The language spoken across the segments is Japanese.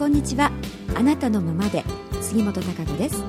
こんにちは。あなたのままで。杉本孝子です、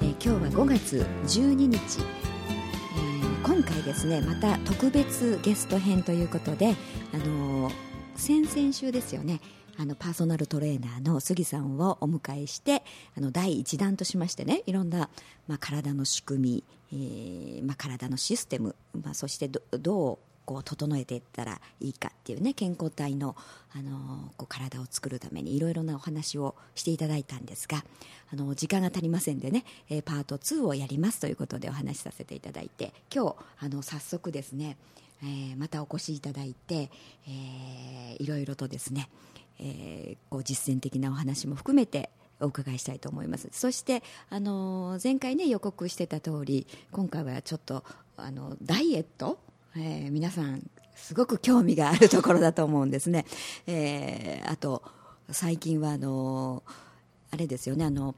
えー今日は5月12日、えー今回ですねまた特別ゲスト編ということであのー先々週ですよね。あのパーソナルトレーナーの杉さんをお迎えしてあの第1弾としましてねいろんな、まあ、体の仕組み、えーまあ、体のシステム、まあ、そしてどどうこう整えていったらいいかっていうね健康体の、あのこう体を作るためにいろいろなお話をしていただいたんですが、あの時間が足りませんでね、えパート2をやりますということでお話しさせていただいて今日あの早速ですね、えまたお越しいただいて、えーいろいろとですね、えーこう実践的なお話も含めてお伺いしたいと思います。そして、あの前回ね予告してた通り今回はちょっとあのダイエット、えー皆さんすごく興味があるところだと思うんですね、えーあと最近はあのあれですよねあの、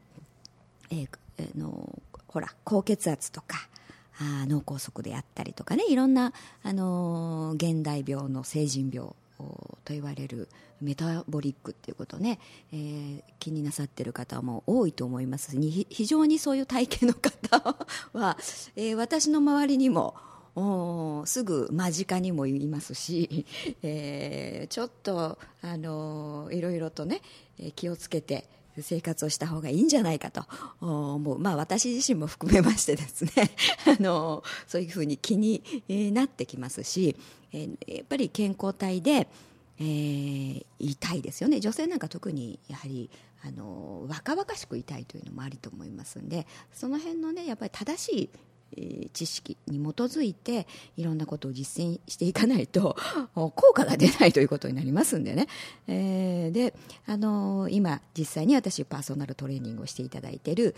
えーえーのほら高血圧とかあ脳梗塞であったりとかねいろんな、あのー現代病の成人病と言われるメタボリックっていうことね、えー気になさってる方も多いと思いますに非常にそういう体型の方は、えー私の周りにもおすぐ間近にもいますし、えーちょっと、あのーいろいろとね、気をつけて生活をした方がいいんじゃないかと思う、まあ、私自身も含めましてですね あのそういうふうに気になってきますし、えーやっぱり健康体で、えー痛いですよね。女性なんか特にやはりあの若々しく痛いというのもありと思いますんでその辺のねやっぱり正しい知識に基づいていろんなことを実践していかないと 効果が出ないということになりますんでね、えーで、あのー今実際に私パーソナルトレーニングをしていただいている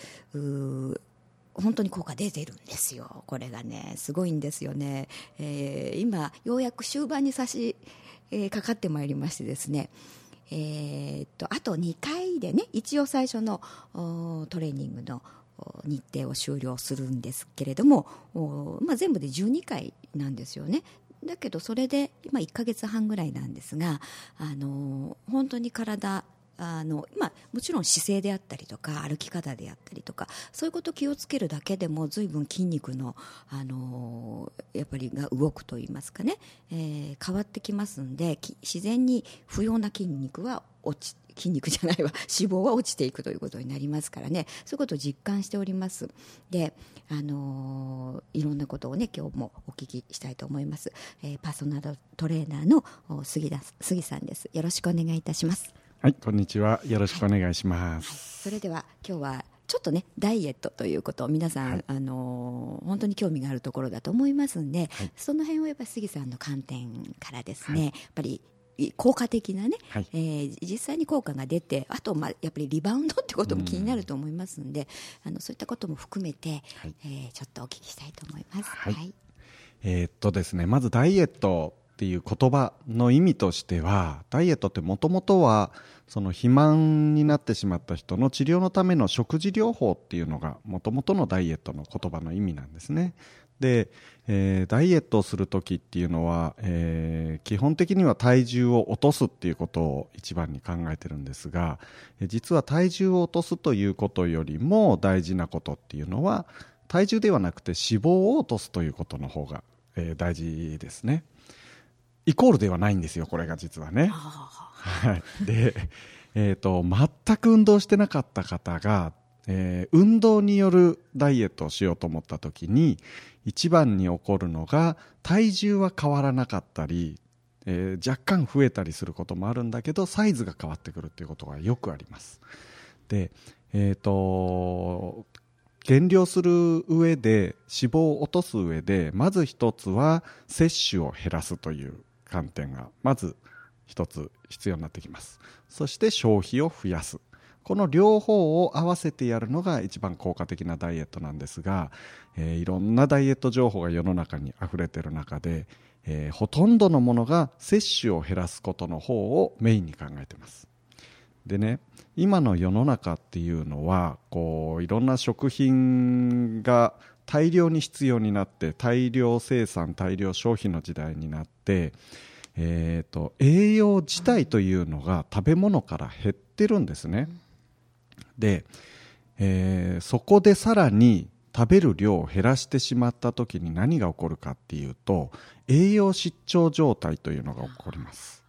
本当に効果出てるんですよ。これがねすごいんですよね、えー今ようやく終盤に差し、えーかかってまいりましてですね。えーっとあと2回でね一応最初のトレーニングの日程を終了するんですけれども、まあ、全部で12回なんですよね。だけどそれで今1ヶ月半ぐらいなんですが、あの本当に体あのまあ、もちろん姿勢であったりとか歩き方であったりとかそういうことを気をつけるだけでも随分筋肉の、あのやっぱりが動くといいますかね、えー変わってきますんで自然に不要な筋肉は落ち筋肉じゃないわ。脂肪は落ちていくということになりますからね。そういうことを実感しております。で、あのいろんなことをね今日もお聞きしたいと思います、えーパーソナルトレーナーのお杉田杉さんです。よろしくお願いいたします。はい、こんにちは。よろしくお願いします。それでは今日はちょっとねダイエットということを皆さん、はい。あのー本当に興味があるところだと思いますんで、その辺をやっぱり杉さんの観点からですね、やっぱり効果的なね、はいえー実際に効果が出てあとまあやっぱりリバウンドってことも気になると思いますんで、あのそういったことも含めて、はいえーちょっとお聞きしたいと思います。はいえーっとですね、まずダイエットっていう言葉の意味としては、ダイエットってもともとは、その肥満になってしまった人の治療のための食事療法っていうのが、もともとのダイエットの言葉の意味なんですね。で、えーダイエットをするときっていうのは、えー基本的には体重を落とすっていうことを一番に考えてるんですが、えー実は体重を落とすということよりも大事なことっていうのは、体重ではなくて脂肪を落とすということの方が、えー大事ですね。イコールではないんですよ、これが実はね。はい。で、えっ、と、全く運動してなかった方が、えー運動によるダイエットをしようと思った時に、一番に起こるのが、体重は変わらなかったり、えー若干増えたりすることもあるんだけど、サイズが変わってくるっていうことがよくあります。で、えっ、と、減量する上で脂肪を落とす上でまず一つは摂取を減らすという観点がまず一つ必要になってきますそして消費を増やすこの両方を合わせてやるのが一番効果的なダイエットなんですが、えーいろんなダイエット情報が世の中に溢れてる中で、えーほとんどのものが摂取を減らすことの方をメインに考えてます。でね今の世の中っていうのはこういろんな食品が大量に必要になって大量生産大量消費の時代になって、えー、と栄養自体というのが食べ物から減ってってるんですね、で、えーそこでさらに食べる量を減らしてしまった時に何が起こるかっていうと栄養失調状態というのが起こります。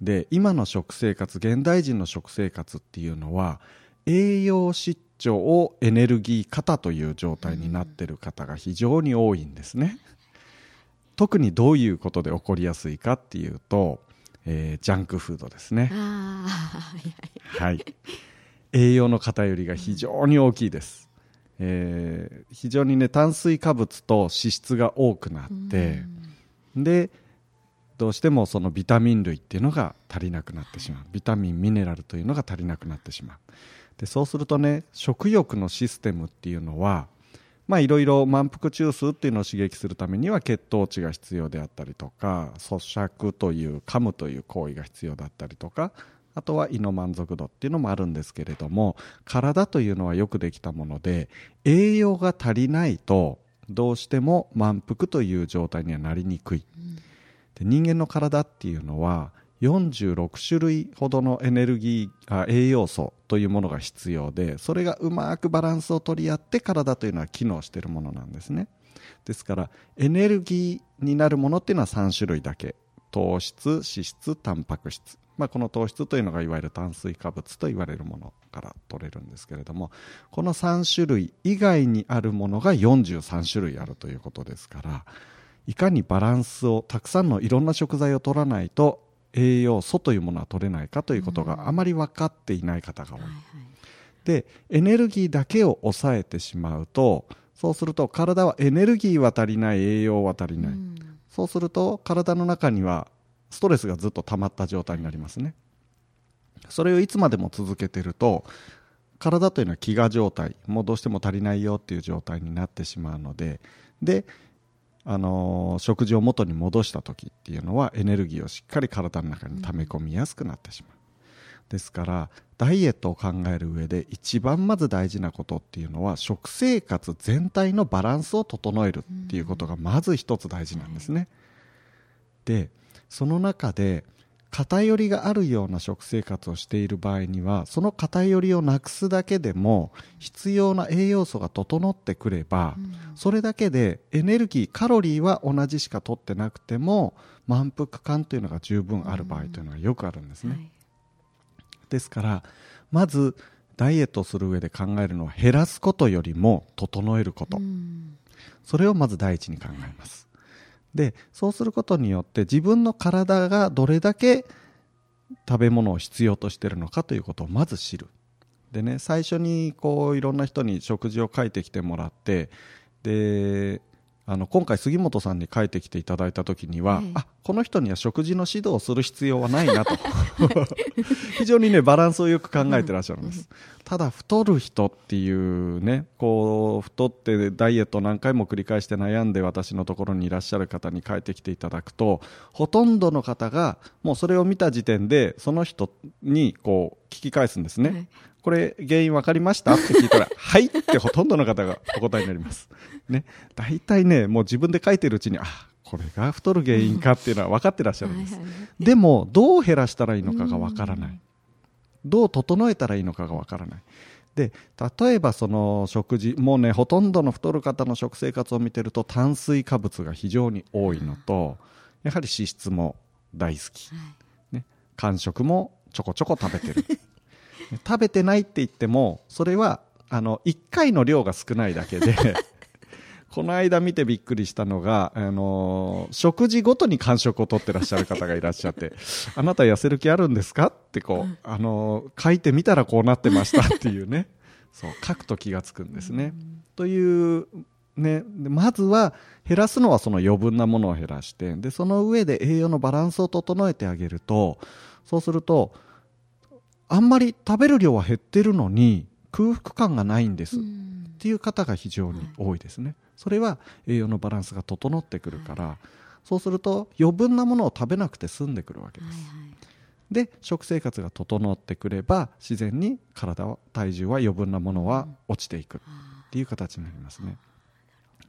で今の食生活現代人の食生活っていうのは栄養失調をエネルギー過多という状態になっている方が非常に多いんですね。特にどういうことで起こりやすいかっていうと、えージャンクフードですね。はい、栄養の偏りが非常に大きいです、えー非常にね炭水化物と脂質が多くなってでどうしてもそのビタミン類っていうのが足りなくなってしまう。ビタミンミネラルというのが足りなくなってしまう。でそうするとね食欲のシステムっていうのはまあいろいろ満腹中枢っていうのを刺激するためには血糖値が必要であったりとか咀嚼という噛むという行為が必要だったりとかあとは胃の満足度っていうのもあるんですけれども体というのはよくできたもので栄養が足りないとどうしても満腹という状態にはなりにくい。で人間の体っていうのは46種類ほどのエネルギーあ栄養素というものが必要でそれがうまくバランスを取り合って体というのは機能しているものなんですね。ですからエネルギーになるものっていうのは3種類だけ。糖質脂質タンパク質、まあ、この糖質というのがいわゆる炭水化物と言われるものから取れるんですけれどもこの3種類以外にあるものが43種類あるということですからいかにバランスをたくさんのいろんな食材を取らないと栄養素というものは取れないかということがあまり分かっていない方が多い、はいはい。でエネルギーだけを抑えてしまうとそうすると体はエネルギーは足りない栄養は足りない、うん。そうすると体の中にはストレスがずっと溜まった状態になりますね。それをいつまでも続けてると体というのは飢餓状態もうどうしても足りないよっていう状態になってしまうのでで、あの食事を元に戻した時っていうのはエネルギーをしっかり体の中に溜め込みやすくなってしまう、ですからダイエットを考える上で一番まず大事なことっていうのは食生活全体のバランスを整えるっていうことがまず一つ大事なんですね、でその中で偏りがあるような食生活をしている場合にはその偏りをなくすだけでも必要な栄養素が整ってくれば、それだけでエネルギーカロリーは同じしか取ってなくても満腹感というのが十分ある場合というのがよくあるんですね、はい。ですからまずダイエットをする上で考えるのは減らすことよりも整えること、うん。それをまず第一に考えますでそうすることによって自分の体がどれだけ食べ物を必要としてるのかということをまず知る。でね最初にこういろんな人に食事を書いてきてもらってであの今回杉本さんに書いてきていただいた時には、ええ。あこの人には食事の指導をする必要はないなと。非常にねバランスをよく考えてらっしゃるんです、ただ太る人っていうねこう太ってダイエット何回も繰り返して悩んで私のところにいらっしゃる方に帰ってきていただくとほとんどの方がもうそれを見た時点でその人にこう聞き返すんですね、はいこれ原因分かりました？って聞いたら はいってほとんどの方がお答えになります。ね。大体ねもう自分で書いてるうちにあこれが太る原因かっていうのは分かってらっしゃるんです、はいはい。でもどう減らしたらいいのかがわからない。どう整えたらいいのかがわからない。で例えばその食事もうねほとんどの太る方の食生活を見てると炭水化物が非常に多いのとやはり脂質も大好き、ね、間食もちょこちょこ食べてる 食べてないって言ってもそれはあの1回の量が少ないだけで この間見てびっくりしたのが、あのー食事ごとに間食を取ってらっしゃる方がいらっしゃって、あなた痩せる気あるんですか？ってこう、あのー書いてみたらこうなってましたっていうね、そう、書くと気がつくんですね。という、ね、でまずは減らすのはその余分なものを減らして、で、その上で栄養のバランスを整えてあげると、そうすると、あんまり食べる量は減ってるのに空腹感がないんです。うん。っていう方が非常に多いですね、それは栄養のバランスが整ってくるから、そうすると余分なものを食べなくて済んでくるわけです、はいはい。で食生活が整ってくれば自然に体は体重は余分なものは落ちていくっていう形になりますね。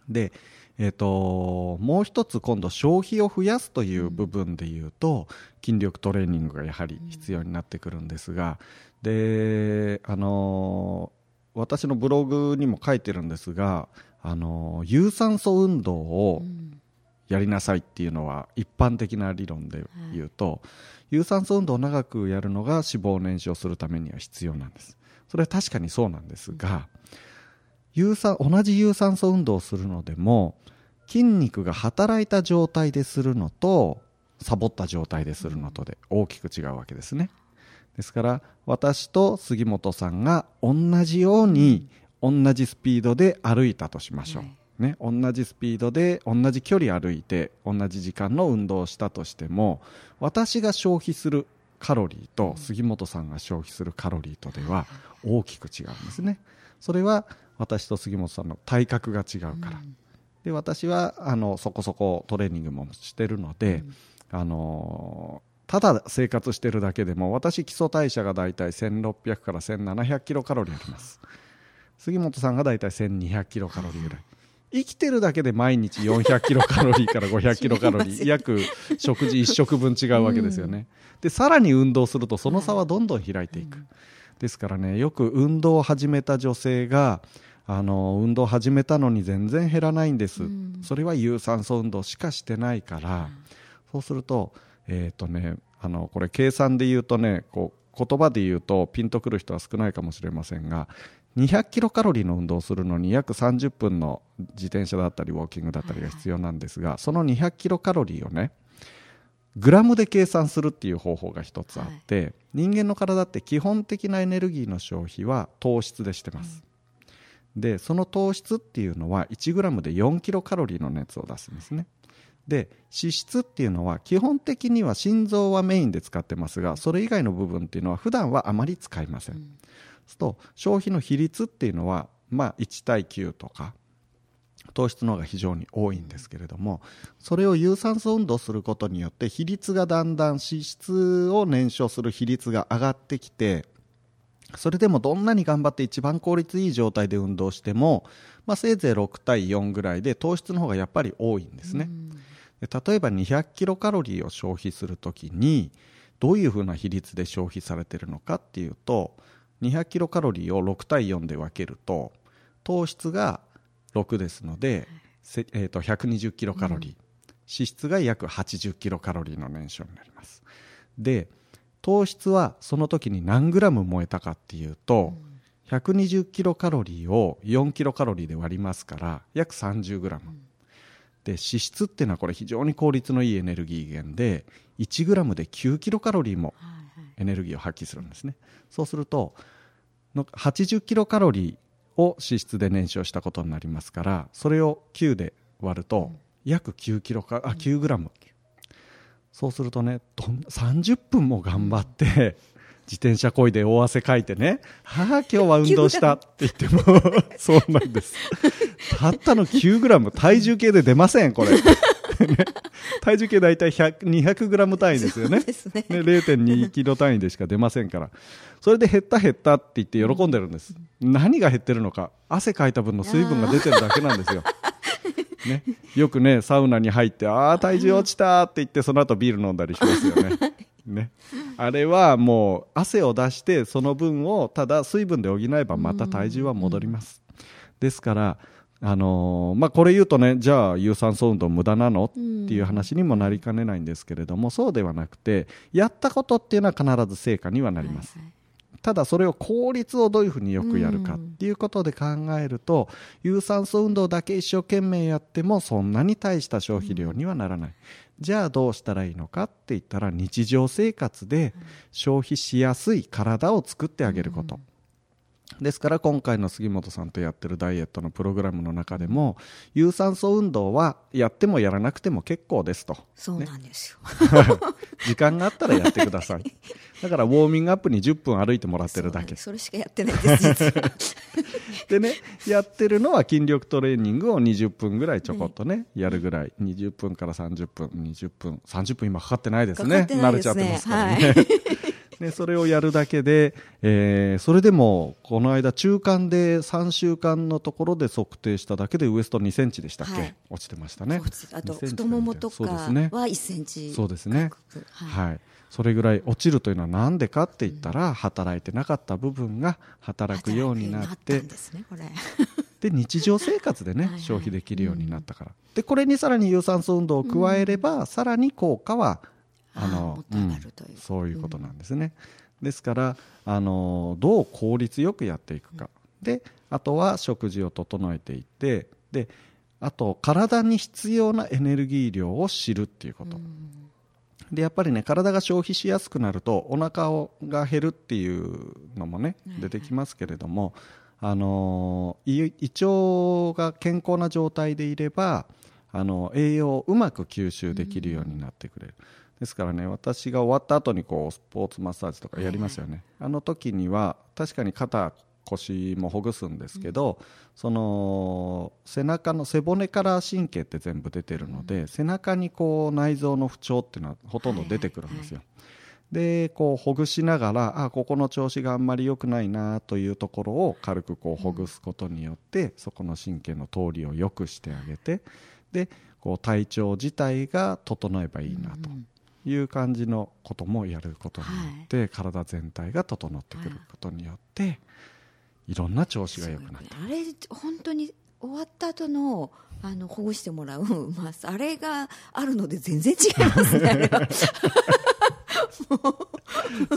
で、えー、ともう一つ今度消費を増やすという部分でいうと、筋力トレーニングがやはり必要になってくるんですが、であの私のブログにも書いてるんですが、あの有酸素運動をやりなさいっていうのは一般的な理論で言うと、有酸素運動を長くやるのが脂肪を燃焼するためには必要なんです。それは確かにそうなんですが、有酸同じ有酸素運動をするのでも筋肉が働いた状態でするのとサボった状態でするのとで大きく違うわけですね。ですから私と杉本さんが同じように同じスピードで歩いたとしましょう、はい。ね、同じスピードで同じ距離歩いて同じ時間の運動をしたとしても私が消費するカロリーと杉本さんが消費するカロリーとでは大きく違うんですねそれは私と杉本さんの体格が違うから、で私はあのそこそこトレーニングもしてるので、あのただ生活してるだけでも私基礎代謝がだいたい1600から1700キロカロリーあります。杉本さんがだいたい1200キロカロリーぐらい。生きてるだけで毎日400 キロカロリーから500キロカロリー約食事1食分違うわけですよね、でさらに運動するとその差はどんどん開いていく、ですからねよく運動を始めた女性があの運動を始めたのに全然減らないんです、それは有酸素運動しかしてないから、そうすると,、えーとね、あのこれ計算で言うとねこう言葉で言うとピンとくる人は少ないかもしれませんが200キロカロリーの運動をするのに約30分の自転車だったりウォーキングだったりが必要なんですが、その200キロカロリーをねグラムで計算するっていう方法が一つあって、人間の体って基本的なエネルギーの消費は糖質でしてます、でその糖質っていうのは 1g で4キロカロリーの熱を出すんですね。で脂質っていうのは基本的には心臓はメインで使ってますがそれ以外の部分っていうのは普段はあまり使いません、そうすると消費の比率っていうのは、まあ、1対9とか糖質の方が非常に多いんですけれどもそれを有酸素運動することによって比率がだんだん脂質を燃焼する比率が上がってきてそれでもどんなに頑張って一番効率いい状態で運動しても、まあ、せいぜい6対4ぐらいで糖質の方がやっぱり多いんですね、で例えば200キロカロリーを消費するときにどういうふうな比率で消費されているのかっていうと200キロカロリーを6対4で分けると糖質が6ですので、せえー、と120キロカロリー、脂質が約80キロカロリーの燃焼になります。で糖質はその時に何グラム燃えたかっていうと、120キロカロリーを4キロカロリーで割りますから約30グラム、で脂質っていうのはこれ非常に効率のいいエネルギー源で1グラムで9キロカロリーもエネルギーを発揮するんですね。そうするとの80キロカロリーを脂質で燃焼したことになりますからそれを9で割ると約9キロかあ9グラム。そうするとねどん30分も頑張って自転車こいで大汗かいてね「はあ今日は運動した」って言っても そうなんです。たったの9グラム体重計で出ませんこれ、ね体重計大体100 200グラム単位ですよね。ですね。ね、0.2キロ単位でしか出ませんから。それで減った減ったって言って喜んでるんです、何が減ってるのか。汗かいた分の水分が出てるだけなんですよ、ね、よくねサウナに入ってああ体重落ちたって言ってその後ビール飲んだりしますよね。ね。あれはもう汗を出してその分をただ水分で補えばまた体重は戻ります、ですからあのーまあ、これ言うとねじゃあ有酸素運動無駄なの？っていう話にもなりかねないんですけれども、そうではなくてやったことっていうのは必ず成果にはなります、はいはい。ただそれを効率をどういうふうによくやるかっていうことで考えると、有酸素運動だけ一生懸命やってもそんなに大した消費量にはならない、じゃあどうしたらいいのかって言ったら日常生活で消費しやすい体を作ってあげること、ですから今回の杉本さんとやってるダイエットのプログラムの中でも有酸素運動はやってもやらなくても結構ですと。そうなんですよ、時間があったらやってください。だからウォーミングアップに10分歩いてもらってるだけ。それしかやってないです実は。でねやってるのは筋力トレーニングを20分ぐらいちょこっとね、やるぐらい。20分から30分20分30分今かかってないですね。かかってないですね。慣れちゃってますからね、でそれをやるだけで、えーそれでもこの間中間で3週間のところで測定しただけでウエスト2センチでしたっけ、はい。落ちてましたね。あと2センチ太ももとかはすね。1センチそうですね。はい。はい、それぐらい落ちるというのは何でかって言ったら、働いてなかった部分が働くようになってで 日常生活でね消費できるようになったから、でこれにさらに有酸素運動を加えれば、さらに効果はああのう。うんそういうことなんですね、ですからあのどう効率よくやっていくか、であとは食事を整えていってであと体に必要なエネルギー量を知るっていうこと、でやっぱりね体が消費しやすくなるとお腹をが減るっていうのもね出てきますけれども、あのー胃胃腸が健康な状態でいればあの栄養をうまく吸収できるようになってくれる、ですからね私が終わった後にこうスポーツマッサージとかやりますよね、あの時には確かに肩腰もほぐすんですけど、その背中の背骨から神経って全部出てるので、背中にこう内臓の不調っていうのはほとんど出てくるんですよ、でこうほぐしながらあここの調子があんまり良くないなというところを軽くこうほぐすことによって、そこの神経の通りを良くしてあげてでこう体調自体が整えばいいなという感じのこともやることによって、体全体が整ってくることによって、い、ろんな調子が良くなってあれ本当に終わった後のあのほぐしてもらう、まあ、あれがあるので全然違いますね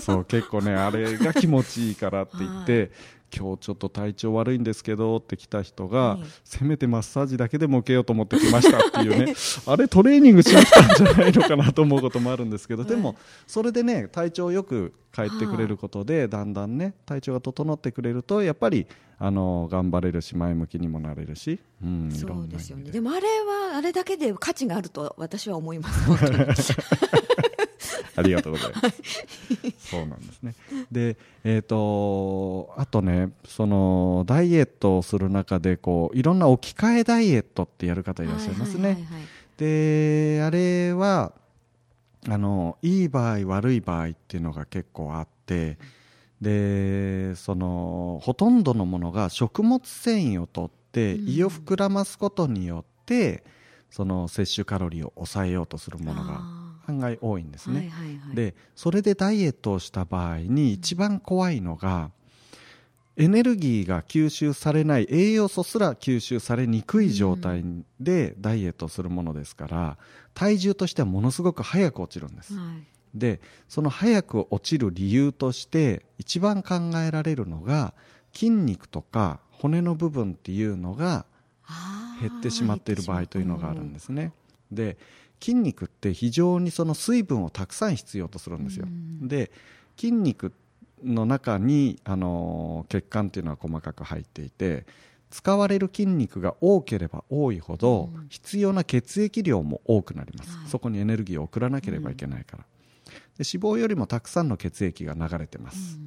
そう結構ねあれが気持ちいいからって言って、今日ちょっと体調悪いんですけどって来た人が、うんせめてマッサージだけでも受けようと思ってきましたっていうね あれトレーニングしに来たんじゃないのかなと思うこともあるんですけど、でもそれでね体調よく帰ってくれることで、だんだんね体調が整ってくれるとやっぱりあの頑張れるし前向きにもなれるし、うん、そうんですよね。でもあれはあれだけで価値があると私は思います ありがとうございます。そうなんですね。で、えっ、と、あとね、その、ダイエットをする中で、こう、いろんな置き換えダイエットってやる方いらっしゃいますね。はいはいはいはいで、あれは、あの、いい場合、悪い場合っていうのが結構あって、で、その、ほとんどのものが食物繊維をとって、うん胃を膨らますことによって、その摂取カロリーを抑えようとするものがあ案外多いんですーね。はいはいはい。でそれでダイエットをした場合に一番怖いのが、エネルギーが吸収されない栄養素すら吸収されにくい状態でダイエットするものですから体重としてはものすごく早く落ちるんです、はい。でその早く落ちる理由として一番考えられるのが筋肉とか骨の部分っていうのが減ってしまっている場合というのがあるんですね。で筋肉って非常にその水分をたくさん必要とするんですよ。うん。で筋肉の中にあの血管っていうのは細かく入っていて使われる筋肉が多ければ多いほど、うん。必要な血液量も多くなります、はい。そこにエネルギーを送らなければいけないから、で脂肪よりもたくさんの血液が流れてます、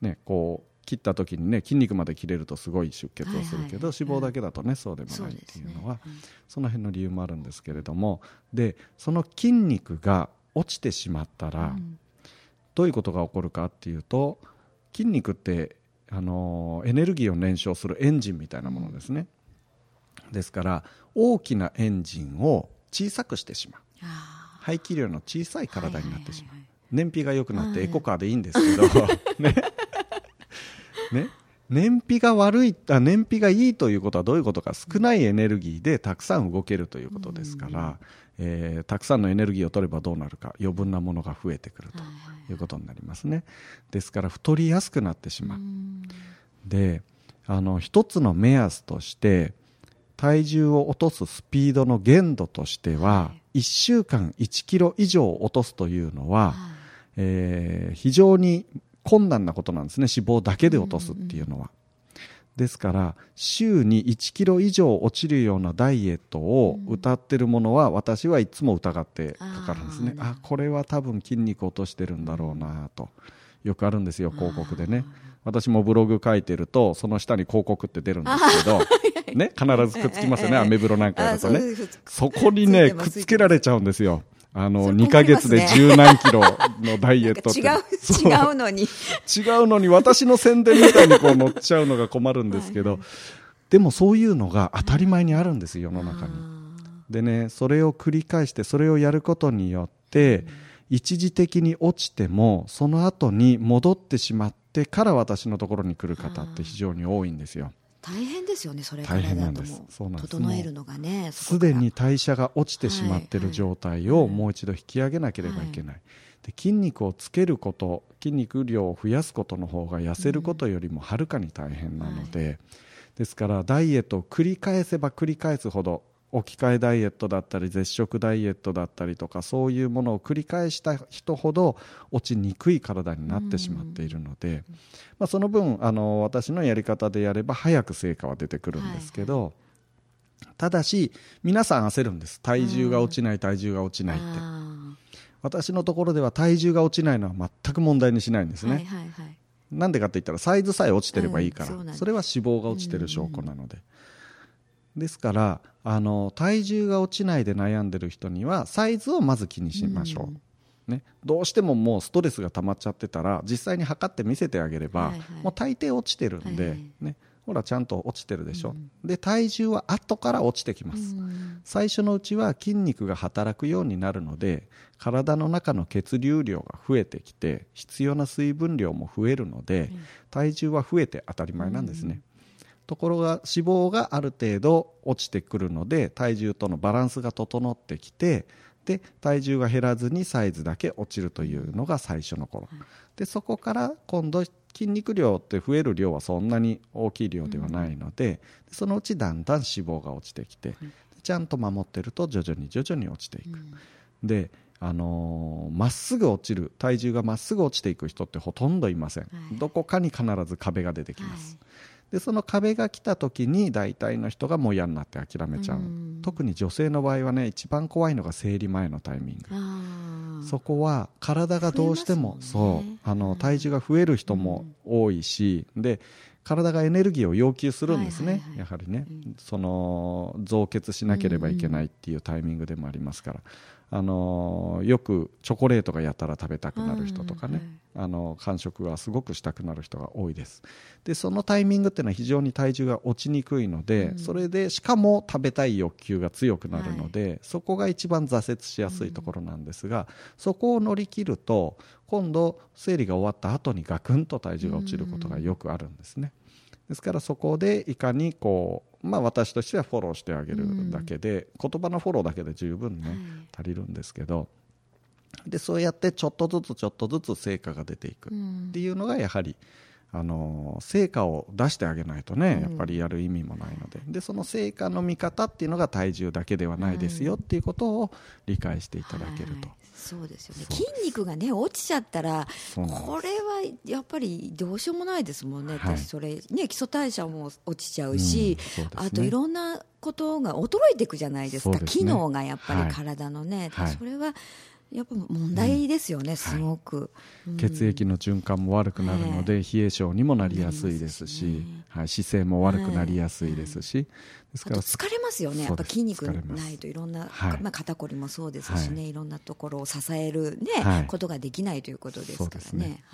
ね、こう切った時にね筋肉まで切れるとすごい出血をするけど、脂肪だけだとねそうでもないっていうのはうんその辺の理由もあるんですけれども。でその筋肉が落ちてしまったら、うん。どういうことが起こるかっていうと筋肉ってあのエネルギーを燃焼するエンジンみたいなものですね、ですから大きなエンジンを小さくしてしまう。あ排気量の小さい体になってしまう、燃費が良くなってはい。エコカーでいいんですけど、ねね。燃費が悪いあ燃費がいいということはどういうことか。少ないエネルギーでたくさん動けるということですから、えーたくさんのエネルギーを取ればどうなるか余分なものが増えてくるとはいうことになりますね。ですから太りやすくなってしまう、うん。であの一つの目安として体重を落とすスピードの限度としては、は1週間1キロ以上落とすというのは、はい。えー非常に困難なことなんですね。脂肪だけで落とすっていうのは、ですから週に1キロ以上落ちるようなダイエットを歌ってるものは私はいつも疑ってかかるんですね、あこれは多分筋肉落としてるんだろうなと。よくあるんですよ広告でね。私もブログ書いてるとその下に広告って出るんですけど、ね、必ずくっつきますよね、ええアメブロなんかやるとね。あそこにねくっつけられちゃうんですよあの、それ2ヶ月で十何キロのダイエットって。違う違うのに。違うのに私の宣伝みたいにこう乗っちゃうのが困るんですけど、でもそういうのが当たり前にあるんです世の中に。でね、それを繰り返して、それをやることによって、一時的に落ちても、その後に戻ってしまってから私のところに来る方って非常に多いんですよ。大変ですよねそれから大変なんです。だと整えるのがねそすでに代謝が落ちてしまっている状態をもう一度引き上げなければいけない、で筋肉をつけること筋肉量を増やすことの方が痩せることよりもはるかに大変なので、ですからダイエットを繰り返せば繰り返すほど置き換えダイエットだったり絶食ダイエットだったりとかそういうものを繰り返した人ほど落ちにくい体になってしまっているので、まあ、その分あの私のやり方でやれば早く成果は出てくるんですけど、ただし皆さん焦るんです。体重が落ちない体重が落ちないって。あ私のところでは体重が落ちないのは全く問題にしないんですね、ーはいはいはい。なんでかって言ったらサイズさえ落ちてればいいから、うんそうなんです。それは脂肪が落ちてる証拠なので、ですからあの体重が落ちないで悩んでる人にはサイズをまず気にしましょう、ね、どうしてももうストレスが溜まっちゃってたら実際に測って見せてあげれば、はいはい。もう大抵落ちてるんで、はいはい。ね、ほらちゃんと落ちてるでしょ、で体重は後から落ちてきます、最初のうちは筋肉が働くようになるので体の中の血流量が増えてきて必要な水分量も増えるので、体重は増えて当たり前なんですね、ところが脂肪がある程度落ちてくるので体重とのバランスが整ってきてで体重が減らずにサイズだけ落ちるというのが最初の頃、でそこから今度筋肉量って増える量はそんなに大きい量ではないので、そのうちだんだん脂肪が落ちてきて、ちゃんと守ってると徐々に徐々に落ちていく、であのーまっすぐ落ちる体重がまっすぐ落ちていく人ってほとんどいません、はい。どこかに必ず壁が出てきます、はいでその壁が来た時に大体の人がもう嫌になって諦めちゃう、うん。特に女性の場合はね一番怖いのが生理前のタイミング、そこは体がどうしてもね。そうあの体重が増える人も多いし、で体がエネルギーを要求するんですね、はいはいはい。やはりね、その増血しなければいけないっていうタイミングでもありますから、あのよくチョコレートがやたら食べたくなる人とかね、あの間食がすごくしたくなる人が多いです。でそのタイミングっていうのは非常に体重が落ちにくいので、それでしかも食べたい欲求が強くなるので、そこが一番挫折しやすいところなんですが、そこを乗り切ると今度生理が終わった後にガクンと体重が落ちることがよくあるんですね、ですからそこでいかにこう、まあ、私としてはフォローしてあげるだけで、言葉のフォローだけで十分ね、足りるんですけど。でそうやってちょっとずつちょっとずつ成果が出ていくっていうのがやはり、あの成果を出してあげないとね、やっぱりやる意味もないので。でその成果の見方っていうのが体重だけではないですよっていうことを理解していただけると。はいそうですよね。筋肉がね落ちちゃったらこれはやっぱりどうしようもないですもんね、はい。私それね基礎代謝も落ちちゃうし、うんそうね。あといろんなことが衰えていくじゃないですか。すね。機能がやっぱはい。り体のね、はい。それはやっぱ問題ですよね、すごく、うん。血液の循環も悪くなるので、冷え性にもなりやすいですし、はい、姿勢も悪くなりやすいですし、ですからあと疲れますよね、やっぱ筋肉ないといろんな、はい。まあ、肩こりもそうですしね、、はい。ろんなところを支える、ねはい。ことができないということですからね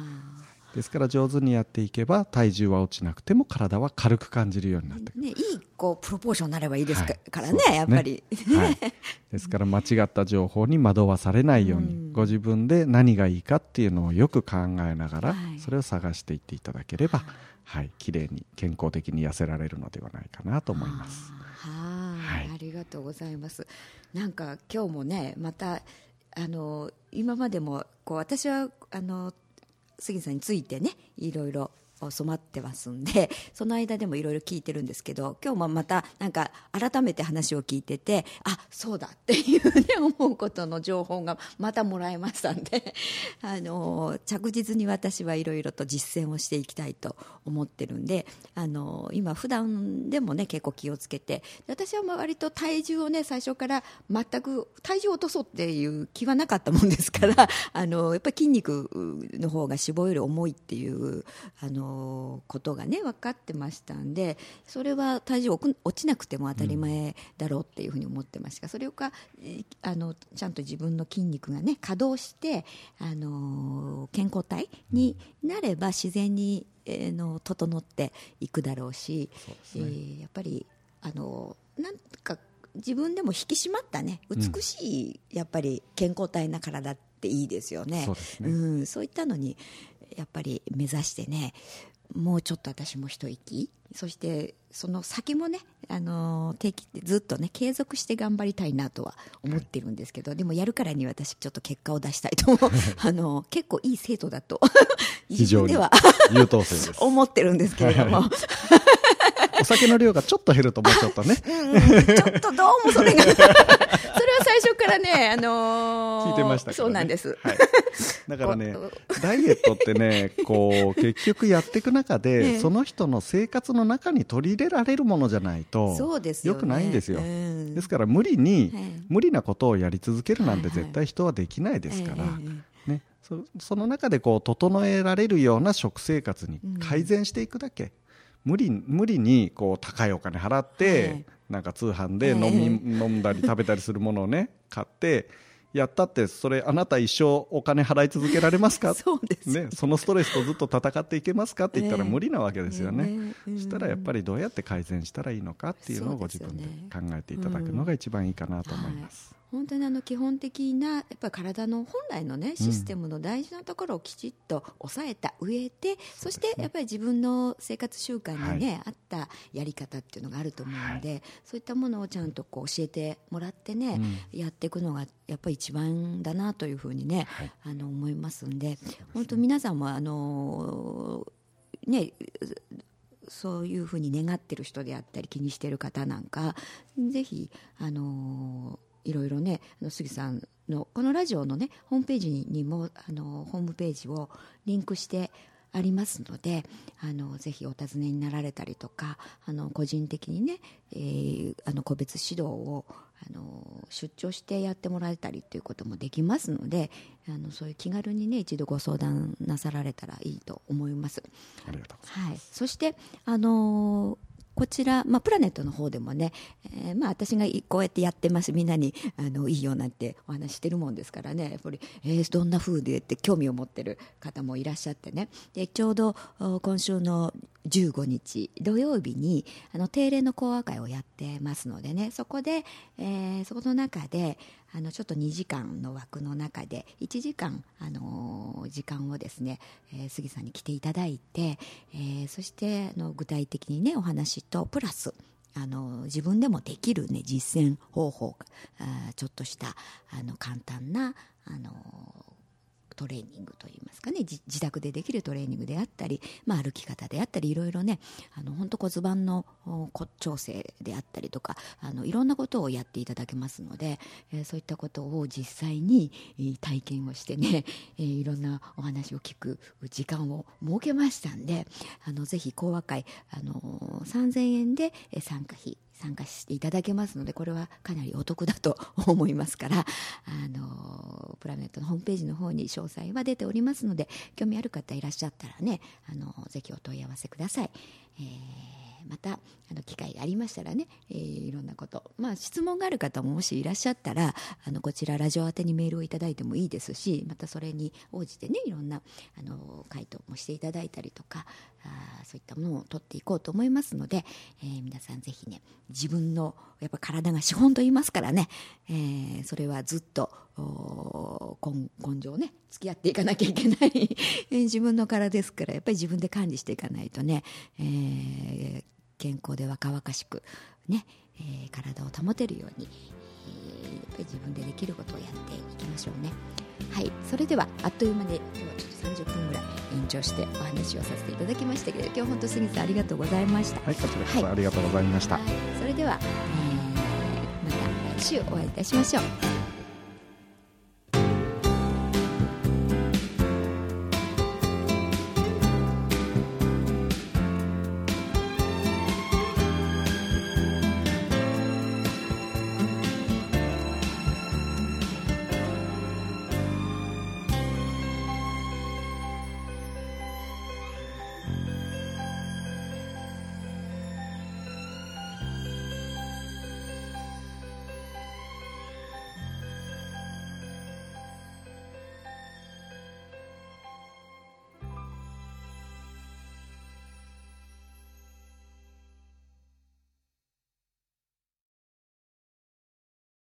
ですから上手にやっていけば体重は落ちなくても体は軽く感じるようになってくる。あね、いいこうプロポーションになればいいですか,、はいからねねやっぱり。はい、ですから間違った情報に惑わされないように、ご自分で何がいいかっていうのをよく考えながら、はいそれを探していっていただければ、はい、綺麗に健康的に痩せられるのではないかなと思います。はい、はいありがとうございます。なんか今日もね、またあの今までもこう私はあの杉さんについてね、いろいろ染まってますんで、その間でもいろいろ聞いてるんですけど、今日もまたなんか改めて話を聞いてて、あ、そうだっていうね思うことの情報がまたもらえましたんで、あの着実に私はいろいろと実践をしていきたいと思ってるんで、あの今普段でもね結構気をつけて、私は割と体重をね最初から全く体重を落とそうっていう気はなかったもんですから、あのやっぱり筋肉の方が脂肪より重いっていうあののことがね分かってましたんでそれは体重落ちなくても当たり前だろうっていうふうに思ってました。それをかあのちゃんと自分の筋肉がね稼働してあの健康体になれば自然に、えー、の整っていくだろうし、ね。えー、やっぱりあのなんか自分でも引き締まったね美しい、やっぱり健康体な体っていいですよね。そう、ね、うん、そういったのにやっぱり目指してねもうちょっと私も一息。そしてその先もね、あの定期ずっとね継続して頑張りたいなとは思ってるんですけど、でもやるからに私ちょっと結果を出したいと あの結構いい生徒だと 自分では優等生です。思ってるんですけれども、はいお酒の量がちょっと減ると思っちゃったね。うん、ちょっとどうもそれが 最初からね、あのー、聞いてましたね、そうなんです。はい。だからね、ダイエットってね、こう、結局やっていく中で、その人の生活の中に取り入れられるものじゃないと、そうですよ、ね、くないんですよ。ですから無理に、無理なことをやり続けるなんて絶対人はできないですから、ね、そその中でこう整えられるような食生活に改善していくだけ、無理無理にこう高いお金払って、はい、なんか通販で飲み、えー、飲んだり食べたりするものをね買ってやったってそれあなた一生お金払い続けられますか？そうです。ね、そのストレスとずっと戦っていけますかって言ったら無理なわけですよね、えーえー、したらやっぱりどうやって改善したらいいのかっていうのをご自分で考えていただくのが一番いいかなと思います。本当にあの基本的なやっぱり体の本来のねシステムの大事なところをきちっと抑えた上で、そしてやっぱり自分の生活習慣にね、合ったやり方っていうのがあると思うので、そういったものをちゃんとこう教えてもらってね、やっていくのがやっぱり一番だなというふうにね、あの思いますんで本当皆さんもあのねそういうふうに願ってる人であったり気にしてる方なんかぜひあのいろいろねあの杉さんのこのラジオのねホームページにもあのホームページをリンクしてありますのであのぜひお尋ねになられたりとかあの個人的にね、えー、あの個別指導をあの出張してやってもらえたりということもできますのであのそういう気軽にね一度ご相談なさられたらいいと思います。ありがとうございます、はい、そしてあのーこちら、まあ、プラネットの方でもね、えー、まあ、私がこうやってやってます、みんなにあのいいよなんてお話してるもんですからね、やっぱり、えー、どんな風でって興味を持ってる方もいらっしゃってね、でちょうど今週の15日土曜日にあの定例の講話会をやってますのでね。そこで、えー、そこの中であのちょっと2時間の枠の中で1時間、あの、時間をですね、えー、杉さんに来ていただいて、えー、そしての具体的にねお話とプラスあの自分でもできる、ね、実践方法あちょっとしたあの簡単なあのトレーニングといいますかね自宅でできるトレーニングであったり、まあ、歩き方であったりいろいろねあの本当骨盤の骨調整であったりとかあのいろんなことをやっていただけますので、えー、そういったことを実際に体験をしてね、えー、いろんなお話を聞く時間を設けましたんであのぜひ講話会あの3000円で参加費参加していただけますのでこれはかなりお得だと思いますから あのプラネットのホームページの方に詳細は出ておりますので興味ある方いらっしゃったらねあのぜひお問い合わせください。えーまたあの機会がありましたらね、えー、いろんなこと、まあ、質問がある方ももしいらっしゃったらあのこちらラジオ宛てにメールをいただいてもいいですしまたそれに応じてねいろんなあの回答もしていただいたりとかあそういったものを取っていこうと思いますので、えー、皆さんぜひね自分のやっぱ体が資本と言いますからね、えー、それはずっと根根性ね付き合っていかなきゃいけない自分の体ですからやっぱり自分で管理していかないとね、えー、健康で若々しくね、えー、体を保てるように、えー、やっぱり自分でできることをやっていきましょうね。はいそれではあっという間で今日はちょっと30分ぐらい延長してお話をさせていただきましたけど今日本当杉さんありがとうございました。はいこちらこそありがとうございました、はい、それでは、えー、また来週お会いいたしましょう